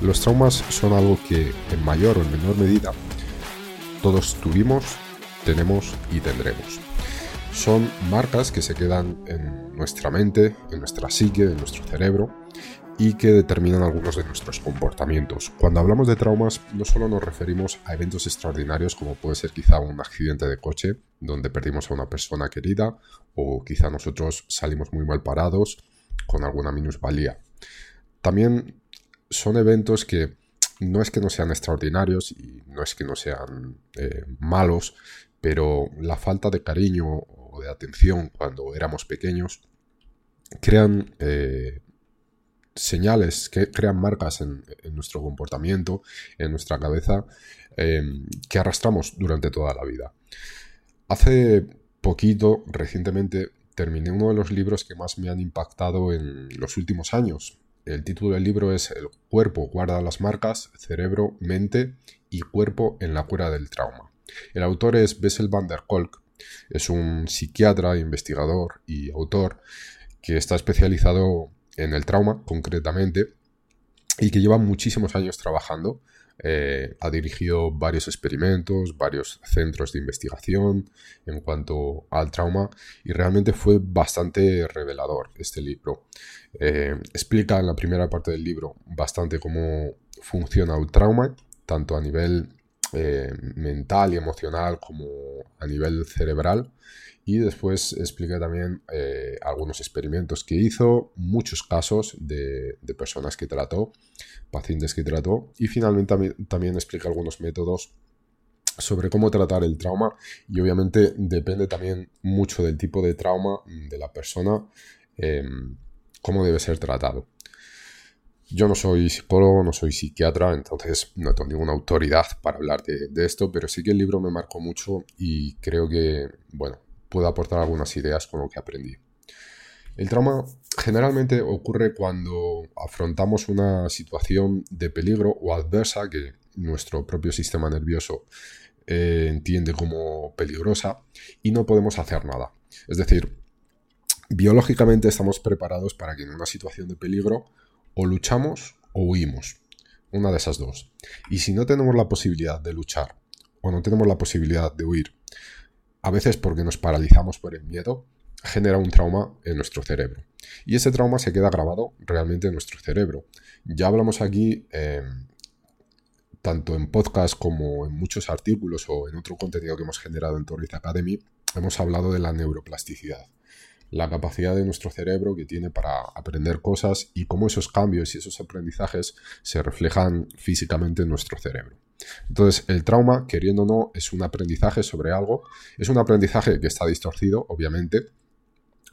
Los traumas son algo que en mayor o en menor medida todos tuvimos, tenemos y tendremos. Son marcas que se quedan en nuestra mente, en nuestra psique, en nuestro cerebro y que determinan algunos de nuestros comportamientos. Cuando hablamos de traumas no solo nos referimos a eventos extraordinarios como puede ser quizá un accidente de coche donde perdimos a una persona querida o quizá nosotros salimos muy mal parados con alguna minusvalía. También son eventos que no es que no sean extraordinarios y no es que no sean eh, malos, pero la falta de cariño o de atención cuando éramos pequeños crean eh, señales, que crean marcas en, nuestro comportamiento, en nuestra cabeza, em, que arrastramos durante toda la vida. Hace poquito, recientemente, terminé uno de los libros que más me han impactado en los últimos años, el título del libro es El cuerpo guarda las marcas, cerebro, mente y cuerpo en la cura del trauma. El autor es Bessel van der Kolk, es un psiquiatra, investigador y autor que está especializado en el trauma concretamente y que lleva muchísimos años trabajando eh, ha dirigido varios experimentos, varios centros de investigación en cuanto al trauma y realmente fue bastante revelador este libro. Eh, explica en la primera parte del libro bastante cómo funciona el trauma, tanto a nivel eh, mental y emocional como a nivel cerebral. Y después explica también eh, algunos experimentos que hizo, muchos casos de, personas que trató, pacientes que trató, y finalmente también, explica algunos métodos sobre cómo tratar el trauma. Y obviamente depende también mucho del tipo de trauma de la persona, em, cómo debe ser tratado. Yo no soy psicólogo, no soy psiquiatra, entonces no tengo ninguna autoridad para hablar de, esto, pero sí que el libro me marcó mucho y creo que, bueno, puedo aportar algunas ideas con lo que aprendí. El trauma generalmente ocurre cuando afrontamos una situación de peligro o adversa que nuestro propio sistema nervioso eh, entiende como peligrosa y no podemos hacer nada. Es decir, biológicamente estamos preparados para que en una situación de peligro o luchamos o huimos. Una de esas dos. Y si no tenemos la posibilidad de luchar o no tenemos la posibilidad de huir a veces porque nos paralizamos por el miedo, genera un trauma en nuestro cerebro. Y ese trauma se queda grabado realmente en nuestro cerebro. Ya hablamos aquí, em, tanto en podcast como en muchos artículos o en otro contenido que hemos generado en Torres Academy, hemos hablado de la neuroplasticidad. La capacidad de nuestro cerebro que tiene para aprender cosas y cómo esos cambios y esos aprendizajes se reflejan físicamente en nuestro cerebro. Entonces, el trauma, queriendo o no, es un aprendizaje sobre algo. Es un aprendizaje que está distorcido, obviamente,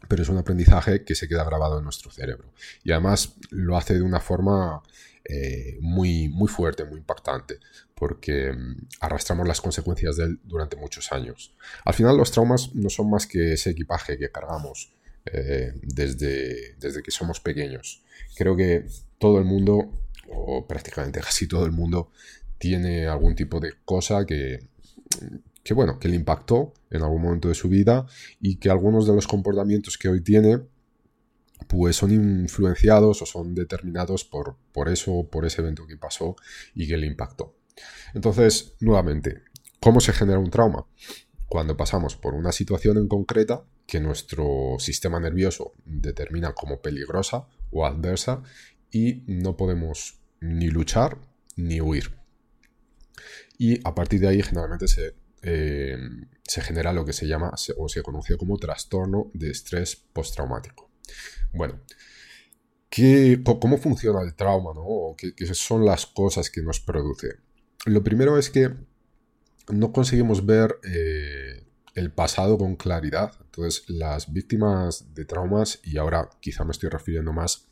pero es un aprendizaje que se queda grabado en nuestro cerebro. Y además lo hace de una forma eh, muy, muy fuerte, muy impactante, porque mm, arrastramos las consecuencias de él durante muchos años. Al final los traumas no son más que ese equipaje que cargamos eh, desde, desde que somos pequeños. Creo que todo el mundo, o prácticamente casi todo el mundo, tiene algún tipo de cosa que, que, bueno, que le impactó en algún momento de su vida y que algunos de los comportamientos que hoy tiene pues son influenciados o son determinados por, por eso, por ese evento que pasó y que le impactó. Entonces, nuevamente, ¿cómo se genera un trauma? Cuando pasamos por una situación en concreta que nuestro sistema nervioso determina como peligrosa o adversa y no podemos ni luchar ni huir. Y a partir de ahí generalmente se, eh, se genera lo que se llama o se conoce como trastorno de estrés postraumático. Bueno, ¿qué, ¿cómo funciona el trauma? ¿no? ¿Qué, son las cosas que nos produce? lo primero es que no conseguimos ver eh, el pasado con claridad. Entonces, las víctimas de traumas, y ahora quizá me estoy refiriendo más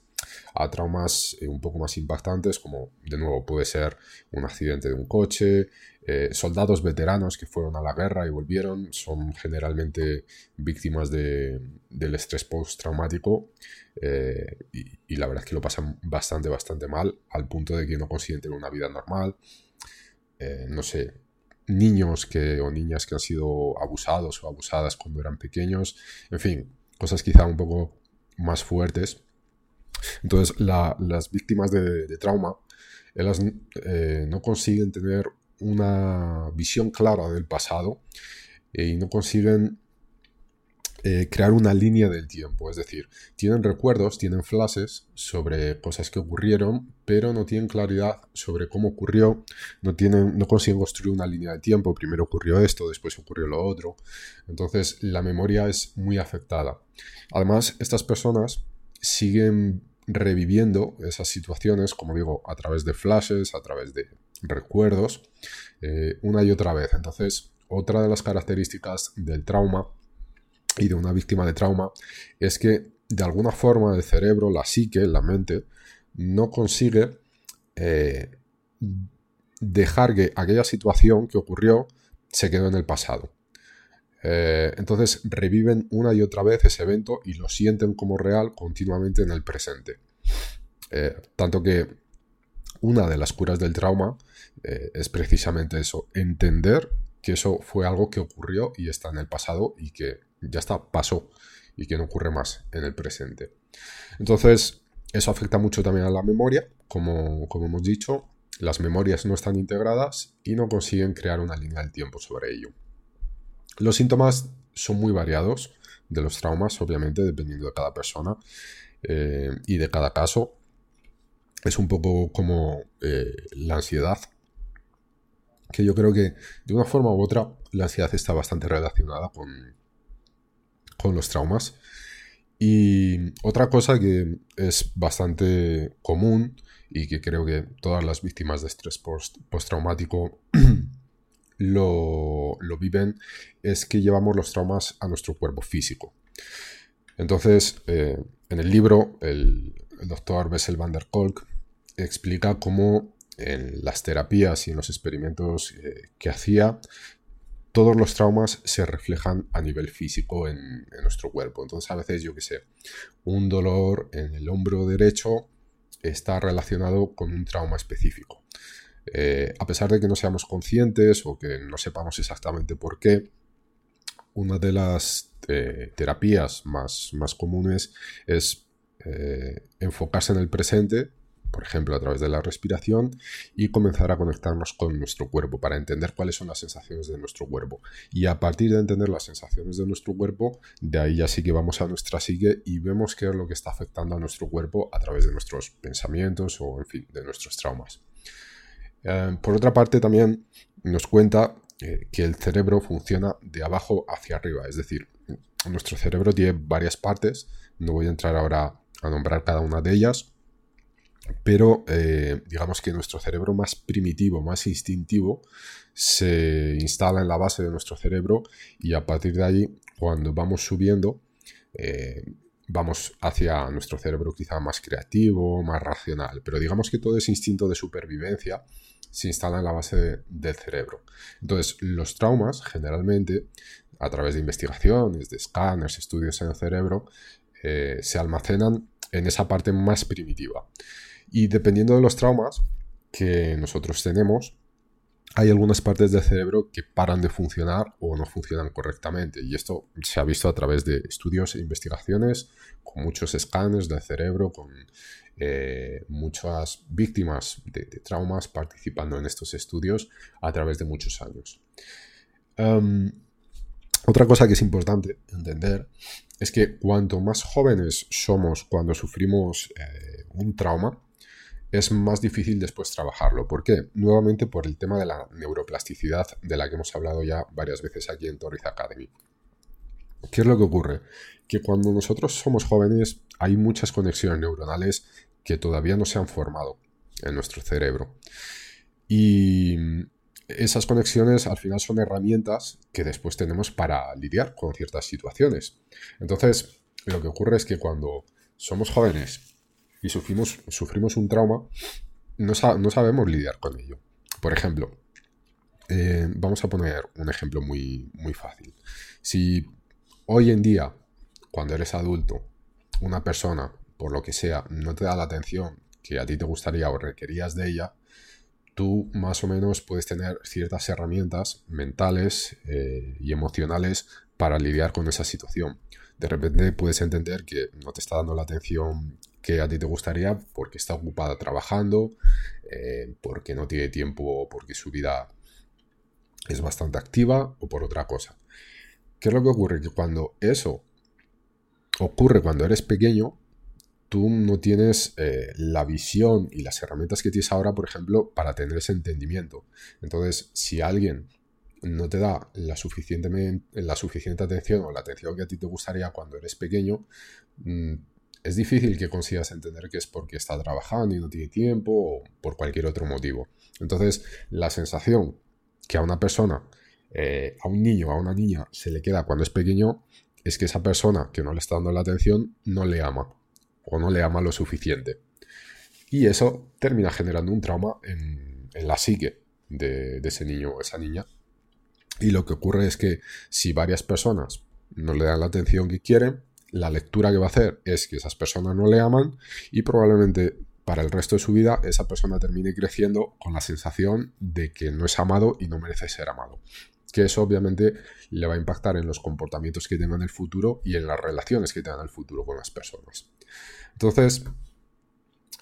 a traumas eh, un poco más impactantes, como de nuevo puede ser un accidente de un coche, eh, soldados veteranos que fueron a la guerra y volvieron, son generalmente víctimas del estrés postraumático y, y, la verdad es que lo pasan bastante, bastante mal, al punto de que no consiguen tener una vida normal. no sé, niños que, o niñas que han sido abusados o abusadas cuando eran pequeños, en fin, cosas quizá un poco más fuertes. Entonces, las víctimas de, trauma, eh, no consiguen tener una visión clara del pasado eh, y no consiguen eh, crear una línea del tiempo. Es decir, tienen recuerdos, tienen flashes sobre cosas que ocurrieron, pero no tienen claridad sobre cómo ocurrió, no, tienen, no consiguen construir una línea de tiempo. Primero ocurrió esto, después ocurrió lo otro. Entonces la memoria es muy afectada. Además, estas personas siguen reviviendo esas situaciones, como digo, a través de flashes, a través de recuerdos, eh, una y otra vez. Entonces, otra de las características del trauma y de una víctima de trauma es que de alguna forma el cerebro, la psique, la mente, no consigue eh, dejar que aquella situación que ocurrió se quedó en el pasado. Eh, entonces reviven una y otra vez ese evento y lo sienten como real continuamente en el presente. Eh, tanto que una de las curas del trauma es precisamente eso, entender que eso fue algo que ocurrió y está en el pasado y que ya está, pasó y que no ocurre más en el presente. Entonces, eso afecta mucho también a la memoria, como, como hemos dicho, las memorias no están integradas y no consiguen crear una línea del tiempo sobre ello. Los síntomas son muy variados de los traumas, obviamente, dependiendo de cada persona eh, y de cada caso. Es un poco como eh, la ansiedad, que yo creo que de una forma u otra la ansiedad está bastante relacionada con, con los traumas. Y otra cosa que es bastante común y que creo que todas las víctimas de estrés postraumático lo, lo, viven es que llevamos los traumas a nuestro cuerpo físico. Entonces, eh, en el libro, el, doctor Bessel van der Kolk explica cómo en las terapias y en los experimentos eh, que hacía todos los traumas se reflejan a nivel físico en, nuestro cuerpo. Entonces a veces, yo qué sé, un dolor en el hombro derecho está relacionado con un trauma específico. Eh, a pesar de que no seamos conscientes o que no sepamos exactamente por qué, una de las eh, terapías más, más, comunes es eh, enfocarse en el presente por ejemplo a través de la respiración, y comenzar a conectarnos con nuestro cuerpo para entender cuáles son las sensaciones de nuestro cuerpo. Y a partir de entender las sensaciones de nuestro cuerpo, de ahí ya sí que vamos a nuestra psique y vemos qué es lo que está afectando a nuestro cuerpo a través de nuestros pensamientos o, en fin, de nuestros traumas. Eh, por otra parte, también nos cuenta eh, que el cerebro funciona de abajo hacia arriba, es decir, nuestro cerebro tiene varias partes, no voy a entrar ahora a nombrar cada una de ellas, pero eh, digamos que nuestro cerebro más primitivo, más instintivo, se instala en la base de nuestro cerebro y a partir de ahí, cuando vamos subiendo, vamos hacia nuestro cerebro quizá más creativo, más racional, pero digamos que todo ese instinto de supervivencia se instala en la base del cerebro. Entonces, los traumas generalmente, a través de investigaciones, de escáneres, estudios en el cerebro, eh, se almacenan en esa parte más primitiva. Y dependiendo de los traumas que nosotros tenemos, hay algunas partes del cerebro que paran de funcionar o no funcionan correctamente. Y esto se ha visto a través de estudios e investigaciones, con muchos escáneres del cerebro, con eh, muchas víctimas de, traumas participando en estos estudios a través de muchos años. Em, otra cosa que es importante entender es que cuanto más jóvenes somos cuando sufrimos eh, un trauma, es más difícil después trabajarlo. ¿Por qué? Nuevamente por el tema de la neuroplasticidad de la que hemos hablado ya varias veces aquí en Torres Academy. ¿Qué es lo que ocurre? Que cuando nosotros somos jóvenes hay muchas conexiones neuronales que todavía no se han formado en nuestro cerebro. Y esas conexiones al final son herramientas que después tenemos para lidiar con ciertas situaciones. Entonces, lo que ocurre es que cuando somos jóvenes y sufrimos, sufrimos un trauma, no, sabemos lidiar con ello. Por ejemplo, eh, vamos a poner un ejemplo muy, muy fácil. Si hoy en día, cuando eres adulto, una persona, por lo que sea, no te da la atención que a ti te gustaría o requerías de ella, tú más o menos puedes tener ciertas herramientas mentales eh, y emocionales para lidiar con esa situación. De repente puedes entender que no te está dando la atención que a ti te gustaría porque está ocupada trabajando, eh, porque no tiene tiempo, porque su vida es bastante activa o por otra cosa. ¿Qué es lo que ocurre? Que cuando eso ocurre cuando eres pequeño, tú no tienes eh, la visión y las herramientas que tienes ahora, por ejemplo, para tener ese entendimiento. Entonces, si alguien no te da la, la suficiente atención o la atención que a ti te gustaría cuando eres pequeño, mm, es difícil que consigas entender que es porque está trabajando y no tiene tiempo o por cualquier otro motivo. Entonces, la sensación que a una persona, eh, a un niño, a una niña, se le queda cuando es pequeño, es que esa persona que no le está dando la atención no le ama o no le ama lo suficiente. Y eso termina generando un trauma en, la psique de, ese niño o esa niña. Y lo que ocurre es que si varias personas no le dan la atención que quieren, la lectura que va a hacer es que esas personas no le aman y probablemente para el resto de su vida esa persona termine creciendo con la sensación de que no es amado y no merece ser amado. Que eso obviamente le va a impactar en los comportamientos que tenga en el futuro y en las relaciones que tenga en el futuro con las personas. Entonces,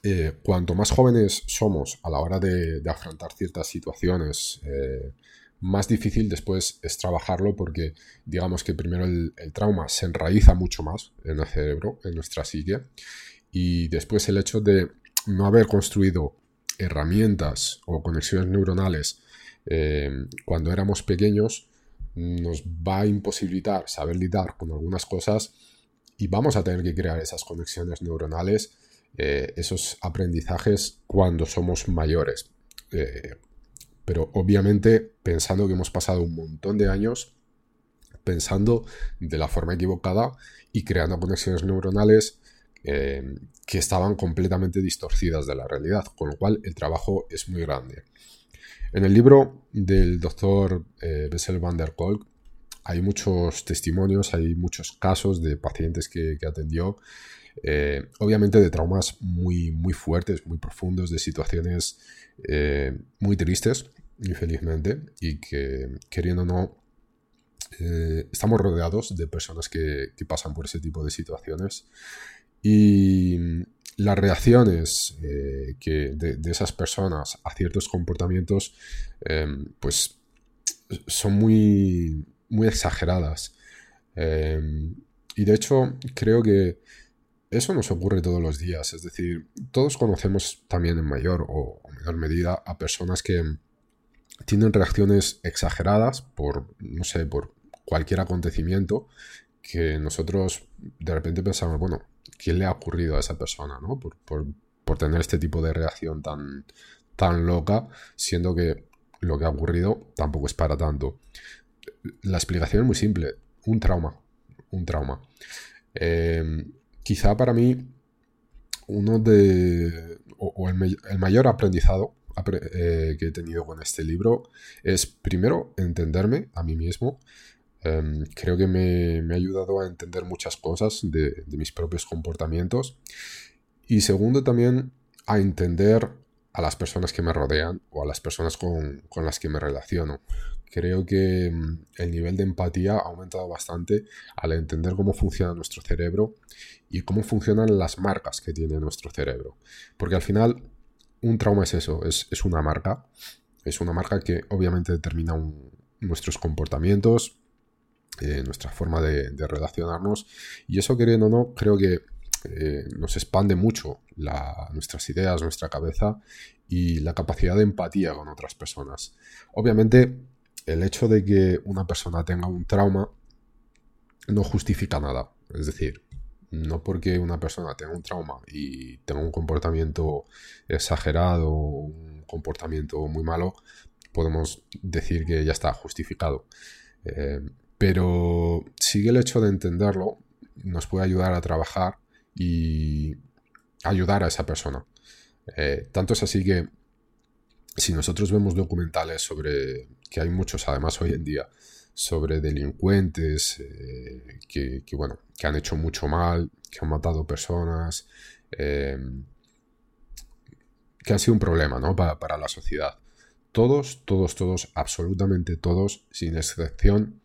eh, cuanto más jóvenes somos a la hora de, afrontar ciertas situaciones, eh, más difícil después es trabajarlo porque digamos que primero el, trauma se enraiza mucho más en el cerebro, en nuestra psique, y después el hecho de no haber construido herramientas o conexiones neuronales eh, cuando éramos pequeños nos va a imposibilitar saber lidiar con algunas cosas y vamos a tener que crear esas conexiones neuronales, eh, esos aprendizajes cuando somos mayores. Eh, pero obviamente pensando que hemos pasado un montón de años pensando de la forma equivocada y creando conexiones neuronales eh, que estaban completamente distorcidas de la realidad, con lo cual el trabajo es muy grande. En el libro del doctor Bessel van der Kolk hay muchos testimonios, hay muchos casos de pacientes que, atendió, eh, obviamente de traumas muy, muy fuertes, muy profundos, de situaciones eh, muy tristes, infelizmente, y que queriendo o no, eh, estamos rodeados de personas que, pasan por ese tipo de situaciones y las reacciones que de, esas personas a ciertos comportamientos pues son muy muy exageradas. Y de hecho, creo que eso nos ocurre todos los días. Es decir, todos conocemos también en mayor o, menor medida a personas que tienen reacciones exageradas por, no sé, por cualquier acontecimiento que nosotros de repente pensamos, bueno, ¿qué le ha ocurrido a esa persona, no? Por, por tener este tipo de reacción tan, tan loca, siendo que lo que ha ocurrido tampoco es para tanto la explicación es muy simple. Un trauma. Un trauma. Eh, quizá para mí uno de... o, el, mayor aprendizado eh, que he tenido con este libro es primero entenderme a mí mismo. Em, creo que me, ha ayudado a entender muchas cosas de, mis propios comportamientos. Y segundo también a entender a las personas que me rodean o a las personas con, con las que me relaciono creo que mm, el nivel de empatía ha aumentado bastante al entender cómo funciona nuestro cerebro y cómo funcionan las marcas que tiene nuestro cerebro. Porque al final, un trauma es eso, es, una marca. Es una marca que obviamente determina nuestros comportamientos, eh, nuestra forma de, relacionarnos. Y eso, queriendo o no, creo que eh, nos expande mucho nuestras ideas, nuestra cabeza y la capacidad de empatía con otras personas. Obviamente, el hecho de que una persona tenga un trauma no justifica nada. Es decir, no porque una persona tenga un trauma y tenga un comportamiento exagerado, un comportamiento muy malo, podemos decir que ya está justificado. Eh, pero sigue el hecho de entenderlo, nos puede ayudar a trabajar y ayudar a esa persona. Eh, tanto es así que si nosotros vemos documentales sobre, que hay muchos además hoy en día, sobre delincuentes eh, que, bueno, que han hecho mucho mal, que han matado personas, eh, que ha sido un problema ¿no? para, la sociedad. Todos, todos, todos, absolutamente todos, sin excepción,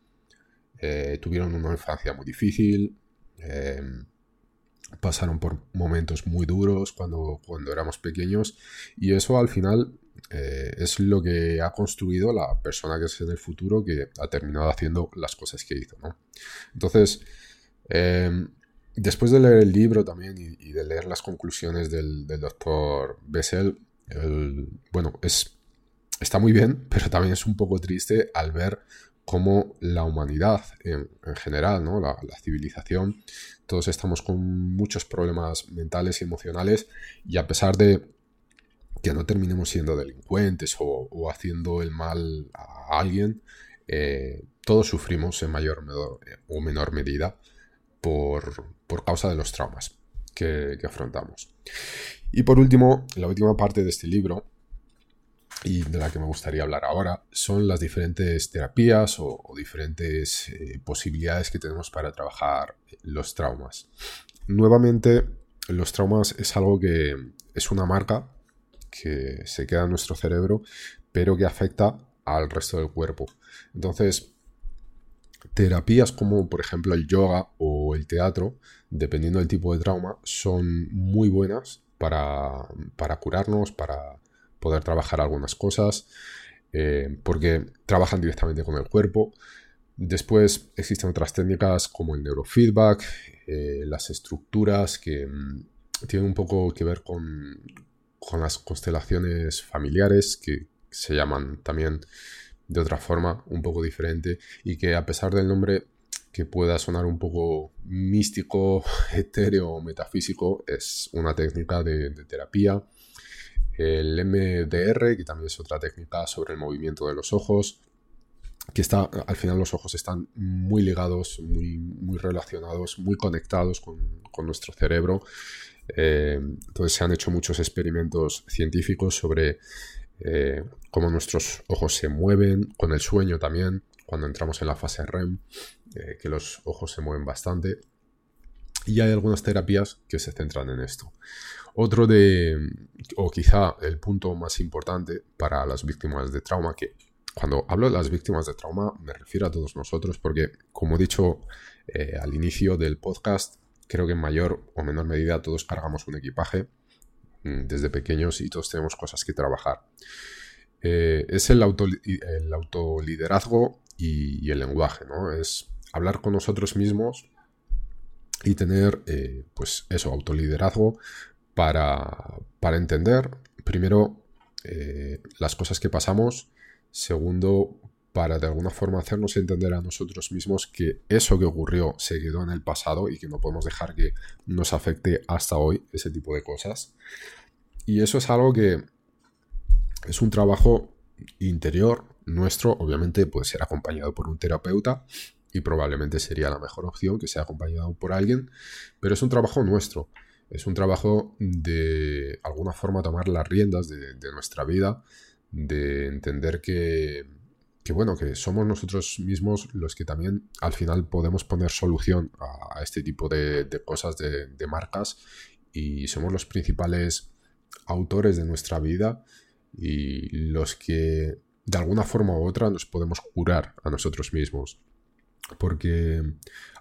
eh, tuvieron una infancia muy difícil, pasaron por momentos muy duros cuando, cuando éramos pequeños y eso al final eh, es lo que ha construido la persona que es en el futuro que ha terminado haciendo las cosas que hizo. Entonces, em, después de leer el libro también y, de leer las conclusiones del, doctor Bessel, bueno, es, está muy bien, pero también es un poco triste al ver cómo la humanidad en, general, ¿no? la, civilización, todos estamos con muchos problemas mentales y emocionales y a pesar de que no terminemos siendo delincuentes o, haciendo el mal a alguien, eh, todos sufrimos en mayor o menor medida por, causa de los traumas que, afrontamos. Y por último, la última parte de este libro, y de la que me gustaría hablar ahora, son las diferentes terapias o, diferentes eh, posibilidades que tenemos para trabajar los traumas. Nuevamente, los traumas es algo que es una marca que se queda en nuestro cerebro, pero que afecta al resto del cuerpo. Entonces, terapias como por ejemplo el yoga o el teatro, dependiendo del tipo de trauma, son muy buenas para, curarnos, para poder trabajar algunas cosas, eh, porque trabajan directamente con el cuerpo. Después existen otras técnicas como el neurofeedback, eh, las estructuras que mm, tienen un poco que ver con, con las constelaciones familiares, que se llaman también de otra forma, un poco diferente, y que a pesar del nombre que pueda sonar un poco místico, etéreo o metafísico, es una técnica de, terapia. El MDR, que también es otra técnica sobre el movimiento de los ojos, que está, al final los ojos están muy ligados, muy, muy relacionados, muy conectados con, con nuestro cerebro eh, entonces se han hecho muchos experimentos científicos sobre eh, cómo nuestros ojos se mueven, con el sueño también, cuando entramos en la fase REM, eh, que los ojos se mueven bastante. Y hay algunas terapias que se centran en esto. Otro de, o quizá el punto más importante para las víctimas de trauma, que cuando hablo de las víctimas de trauma me refiero a todos nosotros, porque como he dicho al inicio del podcast, creo que en mayor o menor medida todos cargamos un equipaje mm, desde pequeños y todos tenemos cosas que trabajar. Eh, es el, auto, el autoliderazgo y, el lenguaje, ¿no? Es hablar con nosotros mismos y tener, eh, pues eso, autoliderazgo para, para entender, primero, eh, las cosas que pasamos, segundo, para de alguna forma hacernos entender a nosotros mismos que eso que ocurrió se quedó en el pasado y que no podemos dejar que nos afecte hasta hoy ese tipo de cosas. Y eso es algo que es un trabajo interior nuestro, obviamente puede ser acompañado por un terapeuta y probablemente sería la mejor opción que sea acompañado por alguien, pero es un trabajo nuestro, es un trabajo de alguna forma tomar las riendas de, de nuestra vida, de entender que que bueno, que somos nosotros mismos los que también al final podemos poner solución a, este tipo de, cosas, de, marcas, y somos los principales autores de nuestra vida y los que de alguna forma u otra nos podemos curar a nosotros mismos. Porque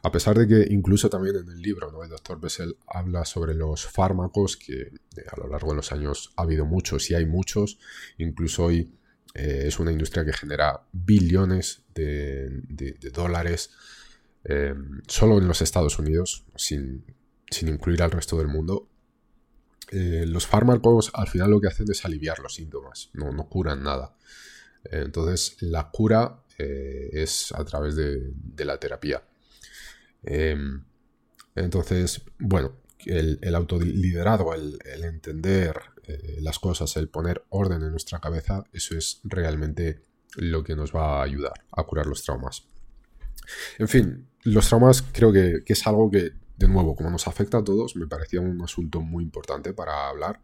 a pesar de que incluso también en el libro ¿no? el doctor Bessel habla sobre los fármacos, que eh, a lo largo de los años ha habido muchos y hay muchos, incluso hoy eh, es una industria que genera billones de, dólares eh, solo en los Estados Unidos, sin, incluir al resto del mundo. Eh, los fármacos al final lo que hacen es aliviar los síntomas, no, no curan nada. entonces la cura es a través de, la terapia. entonces, bueno, el, el autoliderazgo, el, entender eh, las cosas, el poner orden en nuestra cabeza, eso es realmente lo que nos va a ayudar a curar los traumas. En fin, los traumas creo que, es algo que, de nuevo, como nos afecta a todos, me parecía un asunto muy importante para hablar.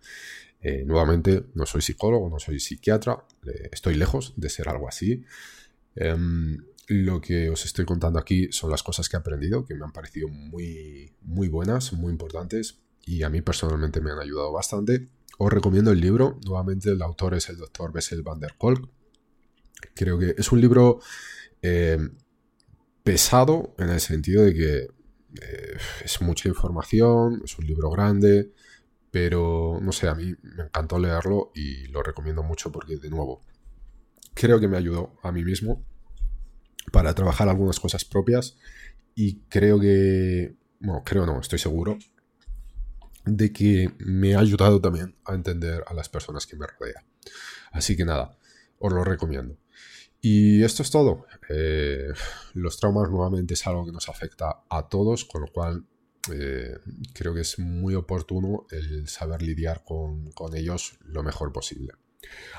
Eh, nuevamente, no soy psicólogo, no soy psiquiatra, eh, estoy lejos de ser algo así. Em, lo que os estoy contando aquí son las cosas que he aprendido, que me han parecido muy, muy buenas, muy importantes y a mí personalmente me han ayudado bastante. Os recomiendo el libro, nuevamente el autor es el doctor Bessel van der Kolk. Creo que es un libro eh, pesado en el sentido de que eh, es mucha información, es un libro grande, pero no sé, a mí me encantó leerlo y lo recomiendo mucho porque de nuevo creo que me ayudó a mí mismo para trabajar algunas cosas propias y creo que, bueno, creo no, estoy seguro de que me ha ayudado también a entender a las personas que me rodean. Así que nada, os lo recomiendo. Y esto es todo. Eh, los traumas nuevamente es algo que nos afecta a todos, con lo cual eh, creo que es muy oportuno el saber lidiar con, ellos lo mejor posible.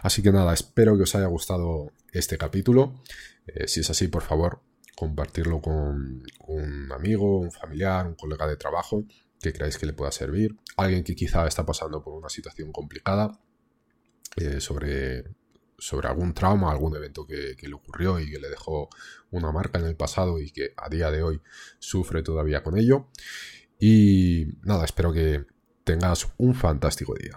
Así que nada, espero que os haya gustado este capítulo. Eh, si es así, por favor, compartirlo con un amigo, un familiar, un colega de trabajo que creáis que le pueda servir, alguien que quizá está pasando por una situación complicada sobre sobre algún trauma, algún evento que, le ocurrió y que le dejó una marca en el pasado y que a día de hoy sufre todavía con ello. Y nada, espero que tengas un fantástico día.